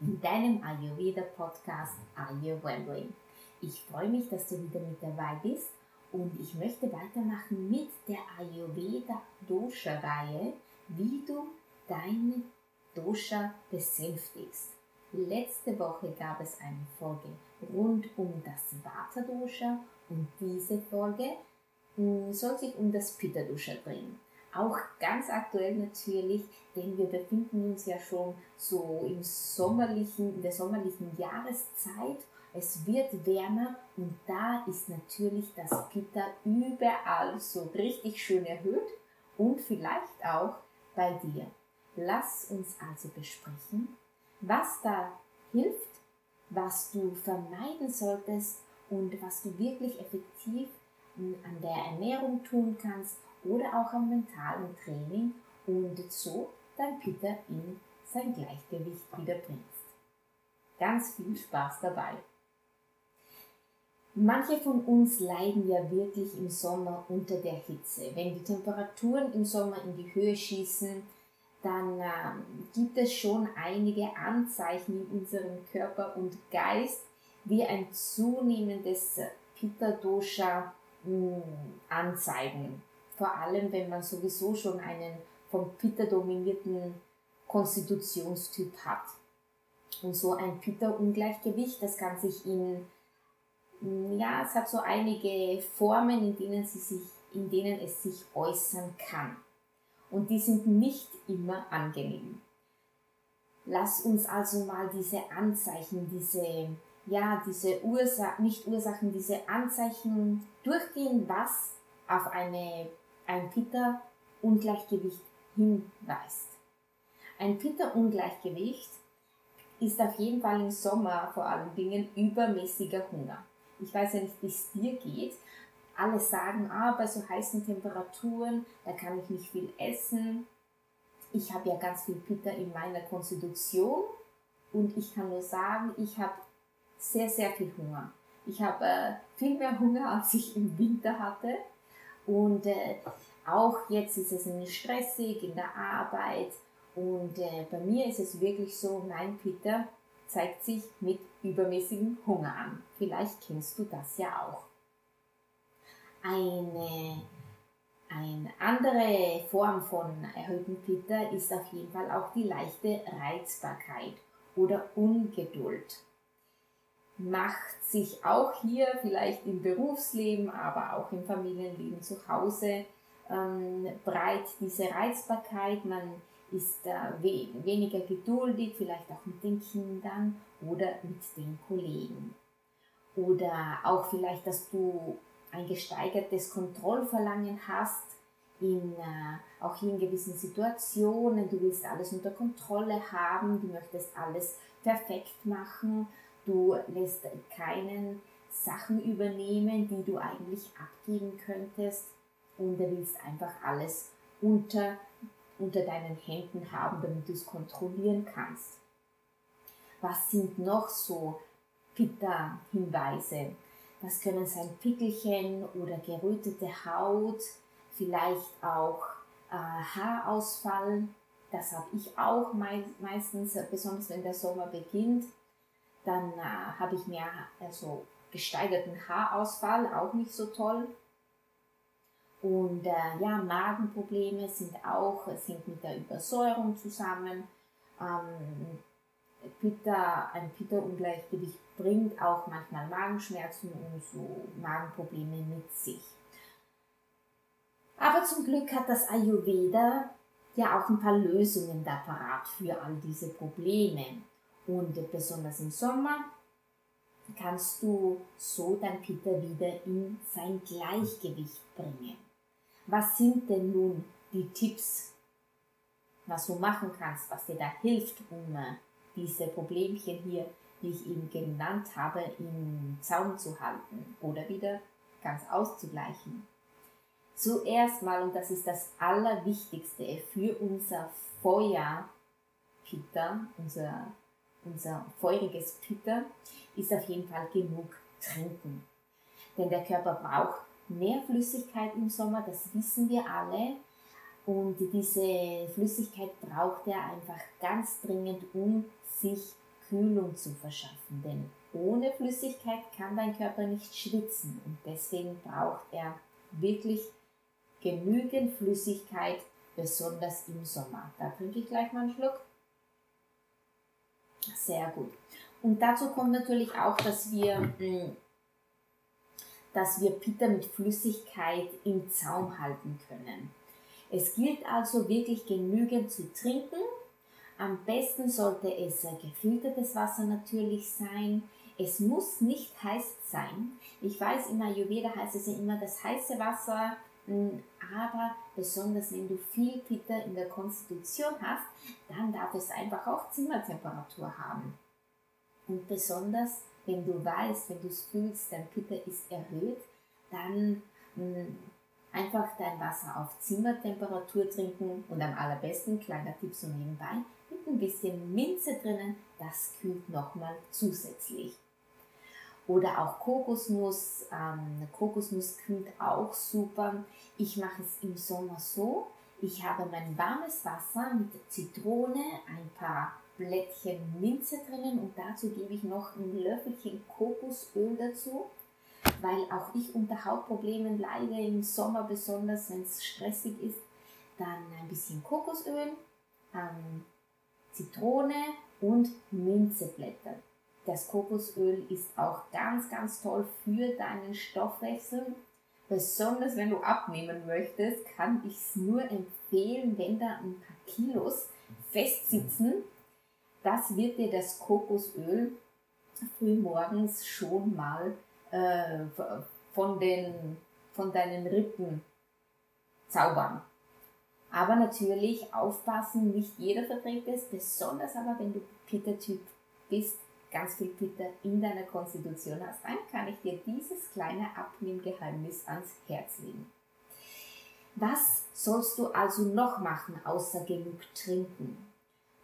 in deinem Ayurveda-Podcast Ayurveda. Ich freue mich, dass du wieder mit dabei bist und ich möchte weitermachen mit der Ayurveda-Dosha-Reihe, wie du deine Dosha besänftigst. Letzte Woche gab es eine Folge rund um das Vata-Dosha und diese Folge hm, soll sich um das Pitta-Dosha drehen. Auch ganz aktuell natürlich, denn wir befinden uns ja schon so im sommerlichen, in der sommerlichen Jahreszeit. Es wird wärmer und da ist natürlich das Pitta überall so richtig schön erhöht und vielleicht auch bei dir. Lass uns also besprechen, was da hilft, was du vermeiden solltest und was du wirklich effektiv an der Ernährung tun kannst oder auch am mentalen Training und so dein Pitta in sein Gleichgewicht wieder bringst. Ganz viel Spaß dabei! Manche von uns leiden ja wirklich im Sommer unter der Hitze. Wenn die Temperaturen im Sommer in die Höhe schießen, dann äh, gibt es schon einige Anzeichen in unserem Körper und Geist, wie ein zunehmendes Pitta-Dosha hm, anzeigen vor allem wenn man sowieso schon einen vom Pitta dominierten Konstitutionstyp hat. Und so ein Pitta-Ungleichgewicht, das kann sich in, ja, es hat so einige Formen, in denen, sie sich, in denen es sich äußern kann. Und die sind nicht immer angenehm. Lass uns also mal diese Anzeichen, diese, ja, diese Ursachen, nicht Ursachen, diese Anzeichen durchgehen, was auf eine ein Pitta-Ungleichgewicht hinweist. Ein Pitta-Ungleichgewicht ist auf jeden Fall im Sommer vor allen Dingen übermäßiger Hunger. Ich weiß ja nicht, wie es dir geht. Alle sagen, ah, bei so heißen Temperaturen, da kann ich nicht viel essen. Ich habe ja ganz viel Pitta in meiner Konstitution und ich kann nur sagen, ich habe sehr, sehr viel Hunger. Ich habe äh, viel mehr Hunger, als ich im Winter hatte. Und äh, auch jetzt ist es stressig in der Arbeit. Und äh, bei mir ist es wirklich so, mein Peter zeigt sich mit übermäßigem Hunger an. Vielleicht kennst du das ja auch. Eine, eine andere Form von erhöhtem Pitta ist auf jeden Fall auch die leichte Reizbarkeit oder Ungeduld macht sich auch hier vielleicht im Berufsleben, aber auch im Familienleben zu Hause ähm, breit diese Reizbarkeit. Man ist äh, we weniger geduldig, vielleicht auch mit den Kindern oder mit den Kollegen. Oder auch vielleicht, dass du ein gesteigertes Kontrollverlangen hast, in, äh, auch in gewissen Situationen. Du willst alles unter Kontrolle haben, du möchtest alles perfekt machen Du lässt keinen Sachen übernehmen, die du eigentlich abgeben könntest und du willst einfach alles unter, unter deinen Händen haben, damit du es kontrollieren kannst. Was sind noch so Pitta-Hinweise? Das können sein Pickelchen oder gerötete Haut, vielleicht auch äh, Haarausfall. Das habe ich auch meistens, besonders wenn der Sommer beginnt. Dann äh, habe ich mehr also gesteigerten Haarausfall, auch nicht so toll. Und äh, ja, Magenprobleme sind auch, sind mit der Übersäuerung zusammen. Ähm, Pitta, ein Pitta-Ungleichgewicht bringt auch manchmal Magenschmerzen und so Magenprobleme mit sich. Aber zum Glück hat das Ayurveda ja auch ein paar Lösungen da parat für all diese Probleme. Und besonders im Sommer kannst du so dein Pitta wieder in sein Gleichgewicht bringen. Was sind denn nun die Tipps, was du machen kannst, was dir da hilft, um äh, diese Problemchen hier die ich eben genannt habe, im Zaum zu halten oder wieder ganz auszugleichen. Zuerst mal, und das ist das Allerwichtigste für unser Feuer, Pitta, unser, unser feuriges Pitta, ist auf jeden Fall genug trinken. Denn der Körper braucht mehr Flüssigkeit im Sommer, das wissen wir alle. Und diese Flüssigkeit braucht er einfach ganz dringend, um sich Kühlung zu verschaffen. Denn ohne Flüssigkeit kann dein Körper nicht schwitzen. Und deswegen braucht er wirklich genügend Flüssigkeit, besonders im Sommer. Da trinke ich gleich mal einen Schluck. Sehr gut. Und dazu kommt natürlich auch, dass wir, mm, dass wir Pitta mit Flüssigkeit im Zaum halten können. Es gilt also wirklich genügend zu trinken. Am besten sollte es gefiltertes Wasser natürlich sein. Es muss nicht heiß sein. Ich weiß, im Ayurveda heißt es ja immer, das heiße Wasser aber besonders wenn du viel Pitta in der Konstitution hast, dann darf es einfach auch Zimmertemperatur haben. Und besonders wenn du weißt, wenn du es fühlst, dein Pitta ist erhöht, dann mh, einfach dein Wasser auf Zimmertemperatur trinken und am allerbesten, kleiner Tipp so nebenbei, mit ein bisschen Minze drinnen, das kühlt nochmal zusätzlich. Oder auch Kokosnuss. Ähm, Kokosnuss kühlt auch super. Ich mache es im Sommer so. Ich habe mein warmes Wasser mit Zitrone, ein paar Blättchen Minze drinnen und dazu gebe ich noch ein Löffelchen Kokosöl dazu, weil auch ich unter Hautproblemen leide im Sommer, besonders wenn es stressig ist. Dann ein bisschen Kokosöl, ähm, Zitrone und Minzeblätter. Das Kokosöl ist auch ganz, ganz toll für deinen Stoffwechsel. Besonders wenn du abnehmen möchtest, kann ich es nur empfehlen, wenn da ein paar Kilos festsitzen. Das wird dir das Kokosöl frühmorgens schon mal äh, von, den, von deinen Rippen zaubern. Aber natürlich aufpassen, nicht jeder verträgt es, besonders aber wenn du Pitta-Typ bist, ganz viel Pitta in deiner Konstitution hast, dann kann ich dir dieses kleine Abnehmgeheimnis ans Herz legen. Was sollst du also noch machen, außer genug trinken?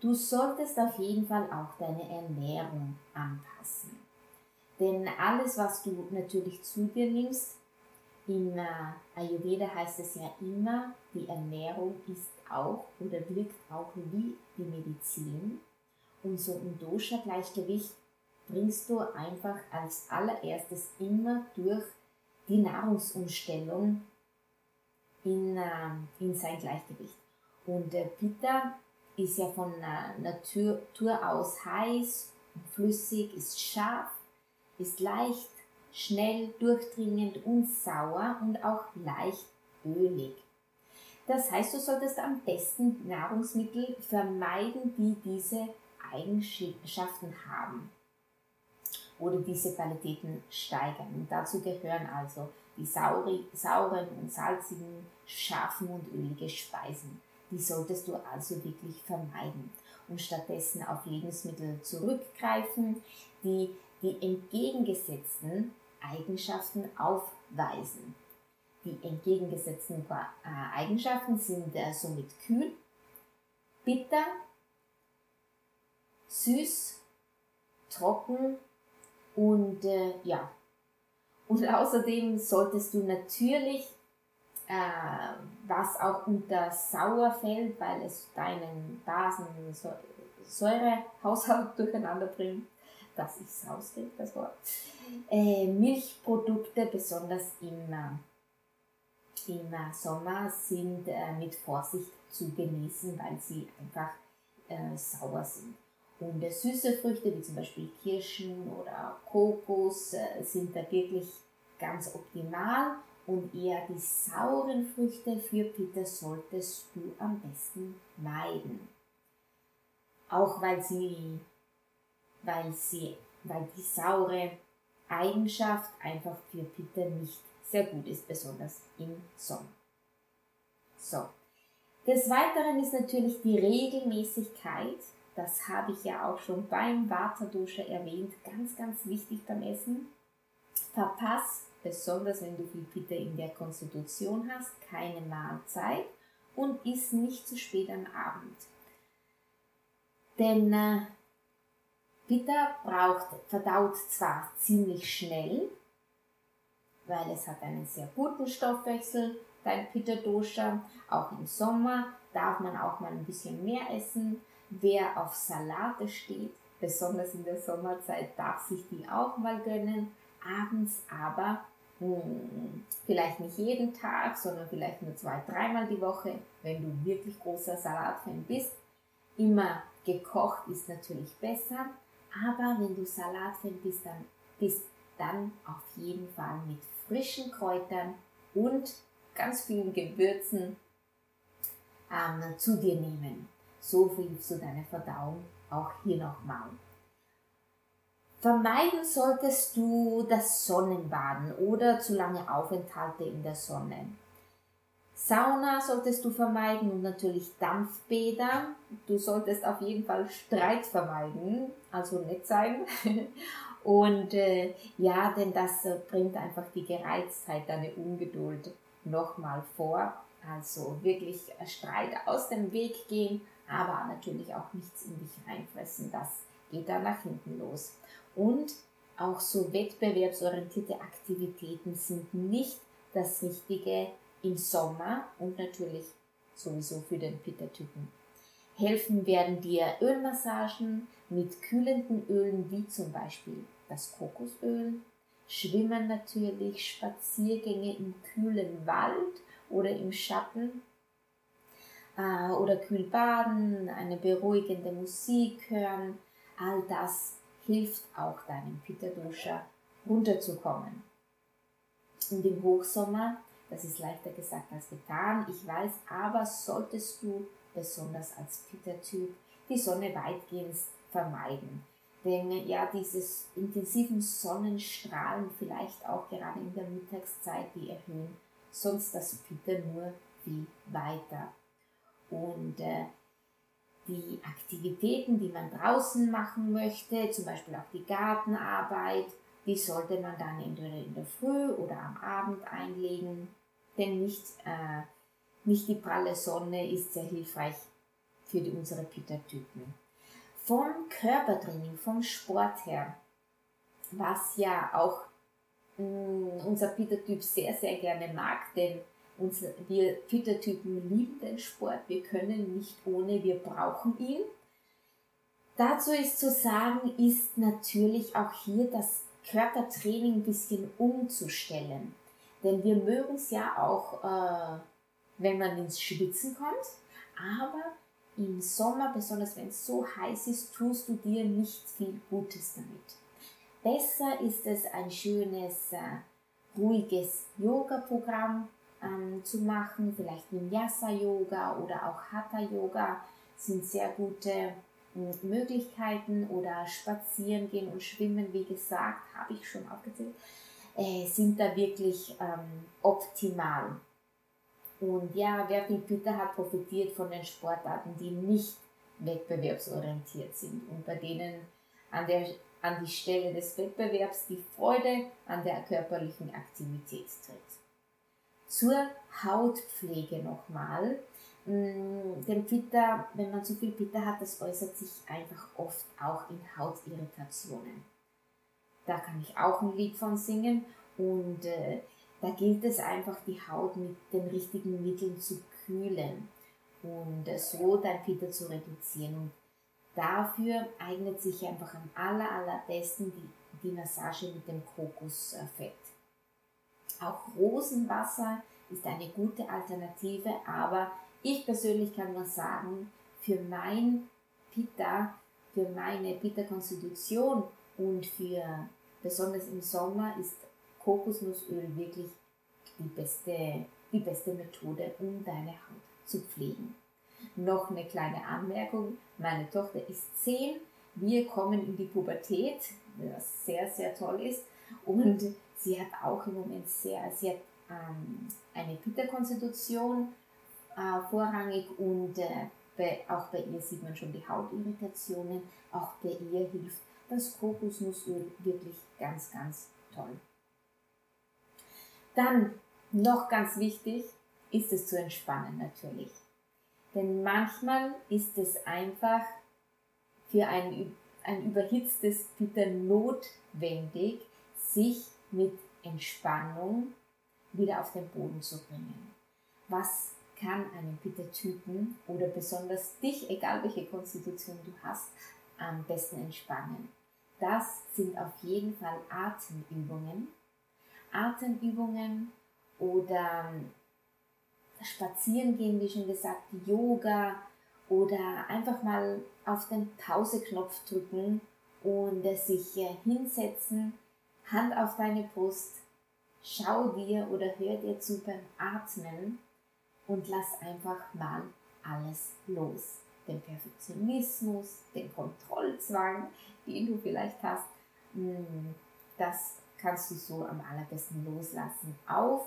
Du solltest auf jeden Fall auch deine Ernährung anpassen. Denn alles, was du natürlich zu dir nimmst, in äh, Ayurveda heißt es ja immer, die Ernährung ist auch oder wirkt auch wie die Medizin. Und so ein Dosha-Gleichgewicht bringst du einfach als allererstes immer durch die Nahrungsumstellung in, äh, in sein Gleichgewicht. Und der Pitta ist ja von äh, Natur, Natur aus heiß, flüssig, ist scharf, ist leicht, schnell, durchdringend und sauer und auch leicht ölig. Das heißt, du solltest am besten Nahrungsmittel vermeiden, die diese Eigenschaften haben oder diese Qualitäten steigern. Und dazu gehören also die sauren und salzigen, scharfen und ölige Speisen. Die solltest du also wirklich vermeiden und stattdessen auf Lebensmittel zurückgreifen, die die entgegengesetzten Eigenschaften aufweisen. Die entgegengesetzten äh, Eigenschaften sind äh, somit kühl, bitter, süß, trocken und äh, ja. Und außerdem solltest du natürlich, äh, was auch unter sauer fällt, weil es deinen Basensäurehaushalt durcheinander bringt, dass ich es rauskriege, das Wort, äh, Milchprodukte, besonders im, äh, im Sommer, sind äh, mit Vorsicht zu genießen, weil sie einfach äh, sauer sind. Und süße Früchte wie zum Beispiel Kirschen oder Kokos äh, sind da wirklich ganz optimal und eher die sauren Früchte für Pitta solltest du am besten meiden. Auch weil sie, weil sie, weil die saure Eigenschaft einfach für Pitta nicht sehr gut ist, besonders im Sommer. So. Des Weiteren ist natürlich die Regelmäßigkeit das habe ich ja auch schon beim Vata-Dosha erwähnt, ganz, ganz wichtig beim Essen. Verpass, besonders wenn du viel Pitta in der Konstitution hast, keine Mahlzeit und isst nicht zu spät am Abend. Denn äh, Pitta braucht, verdaut zwar ziemlich schnell, weil es hat einen sehr guten Stoffwechsel, dein Pitta Dosha. Auch im Sommer darf man auch mal ein bisschen mehr essen. Wer auf Salate steht, besonders in der Sommerzeit, darf sich die auch mal gönnen. Abends aber hm, vielleicht nicht jeden Tag, sondern vielleicht nur zwei, dreimal die Woche, wenn du wirklich großer Salatfan bist. Immer gekocht ist natürlich besser, aber wenn du Salatfan bist, dann bist dann auf jeden Fall mit frischen Kräutern und ganz vielen Gewürzen ähm, zu dir nehmen. So hilfst du deiner Verdauung auch hier nochmal. Vermeiden solltest du das Sonnenbaden oder zu lange Aufenthalte in der Sonne. Sauna solltest du vermeiden und natürlich Dampfbäder. Du solltest auf jeden Fall Streit vermeiden, also nett sein. Und äh, ja, denn das bringt einfach die Gereiztheit, deine Ungeduld nochmal vor. Also wirklich Streit aus dem Weg gehen, aber natürlich auch nichts in dich reinfressen. Das geht dann nach hinten los. Und auch so wettbewerbsorientierte Aktivitäten sind nicht das Richtige im Sommer und natürlich sowieso für den Pitta-Typen. Helfen werden dir Ölmassagen mit kühlenden Ölen wie zum Beispiel das Kokosöl, Schwimmen natürlich, Spaziergänge im kühlen Wald oder im Schatten äh, oder kühl baden, eine beruhigende Musik hören. All das hilft auch deinem Pitta Dosha runterzukommen. Und im Hochsommer, das ist leichter gesagt als getan, ich weiß, aber solltest du besonders als Pitta-Typ die Sonne weitgehend vermeiden. Denn ja, dieses intensiven Sonnenstrahlen, vielleicht auch gerade in der Mittagszeit, die erhöhen sonst das Pitta nur viel weiter. Und äh, die Aktivitäten, die man draußen machen möchte, zum Beispiel auch die Gartenarbeit, die sollte man dann entweder in der Früh oder am Abend einlegen, denn nicht, äh, nicht die pralle Sonne ist sehr hilfreich für die, unsere Pitta-Typen vom Körpertraining, vom Sport her, was ja auch mh, mm, unser Peter-Typ sehr, sehr gerne mag, denn wir Peter-Typen lieben den Sport, wir können nicht ohne, wir brauchen ihn. Dazu ist zu sagen, ist natürlich auch hier das Körpertraining ein bisschen umzustellen. Denn wir mögen es ja auch, äh, wenn man ins Schwitzen kommt, aber im Sommer, besonders wenn es so heiß ist, tust du dir nicht viel Gutes damit. Besser ist es, ein schönes, äh, ruhiges Yoga-Programm ähm, zu machen, vielleicht Vinyasa-Yoga oder auch Hatha-Yoga sind sehr gute äh, Möglichkeiten oder spazieren gehen und schwimmen, wie gesagt, habe ich schon aufgezählt, äh, sind da wirklich ähm, optimal. Und ja, wer viel Pitta hat, profitiert von den Sportarten, die nicht wettbewerbsorientiert sind und bei denen an, der, an die Stelle des Wettbewerbs die Freude an der körperlichen Aktivität tritt. Zur Hautpflege nochmal. Mm, denn Pitta, wenn man zu viel Pitta hat, das äußert sich einfach oft auch in Hautirritationen. Da kann ich auch ein Lied von singen und äh, da gilt es einfach, die Haut mit den richtigen Mitteln zu kühlen und so dein Fieber zu reduzieren. Und dafür eignet sich einfach am aller, allerbesten die, die Massage mit dem Kokosfett. Auch Rosenwasser ist eine gute Alternative, aber ich persönlich kann nur sagen, für mein Pitta, für meine Pitta-Konstitution und für besonders im Sommer ist Kokosnussöl wirklich die beste, die beste Methode, um deine Haut zu pflegen. Noch eine kleine Anmerkung. Meine Tochter ist 10. Wir kommen in die Pubertät, was sehr, sehr toll ist. Und sie hat auch im Moment sehr, sie hat ähm, eine Pitta-Konstitution äh, vorrangig und äh, bei, auch bei ihr sieht man schon die Hautirritationen. Auch bei ihr hilft das Kokosnussöl wirklich ganz, ganz toll. Dann noch ganz wichtig ist es zu entspannen natürlich. Denn manchmal ist es einfach für ein, ein überhitztes Bitter notwendig, sich mit Entspannung wieder auf den Boden zu bringen. Was kann einen Pitta-Typen oder besonders dich, egal welche Konstitution du hast, am besten entspannen? Das sind auf jeden Fall Atemübungen. Atemübungen oder spazieren gehen, wie schon gesagt, Yoga oder einfach mal auf den Pauseknopf drücken und sich hinsetzen, Hand auf deine Brust, schau dir oder hör dir zu beim Atmen und lass einfach mal alles los. Den Perfektionismus, den Kontrollzwang, den du vielleicht hast, hm, das kannst du so am allerbesten loslassen auf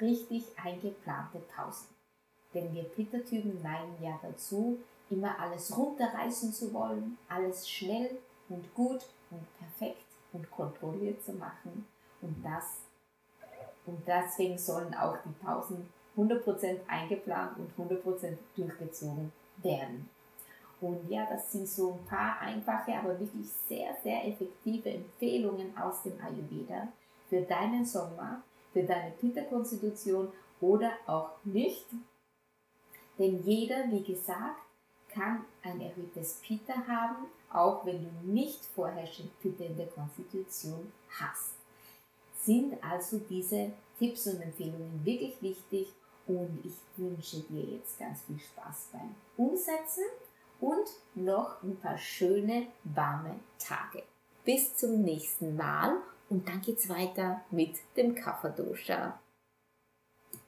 richtig eingeplante Pausen. Denn wir Pittertypen neigen ja dazu, immer alles runterreißen zu wollen, alles schnell und gut und perfekt und kontrolliert zu machen. Und das und deswegen sollen auch die Pausen 100% eingeplant und 100% durchgezogen werden. Und ja, das sind so ein paar einfache, aber wirklich sehr, sehr effektive Empfehlungen aus dem Ayurveda für deinen Sommer, für deine Pitta-Konstitution oder auch nicht. Denn jeder, wie gesagt, kann ein erhöhtes Pitta haben, auch wenn du nicht vorherrschend Pitta in der Konstitution hast. Sind also diese Tipps und Empfehlungen wirklich wichtig und ich wünsche dir jetzt ganz viel Spaß beim Umsetzen und noch ein paar schöne, warme Tage. Bis zum nächsten Mal und dann geht's weiter mit dem Kafferdosha.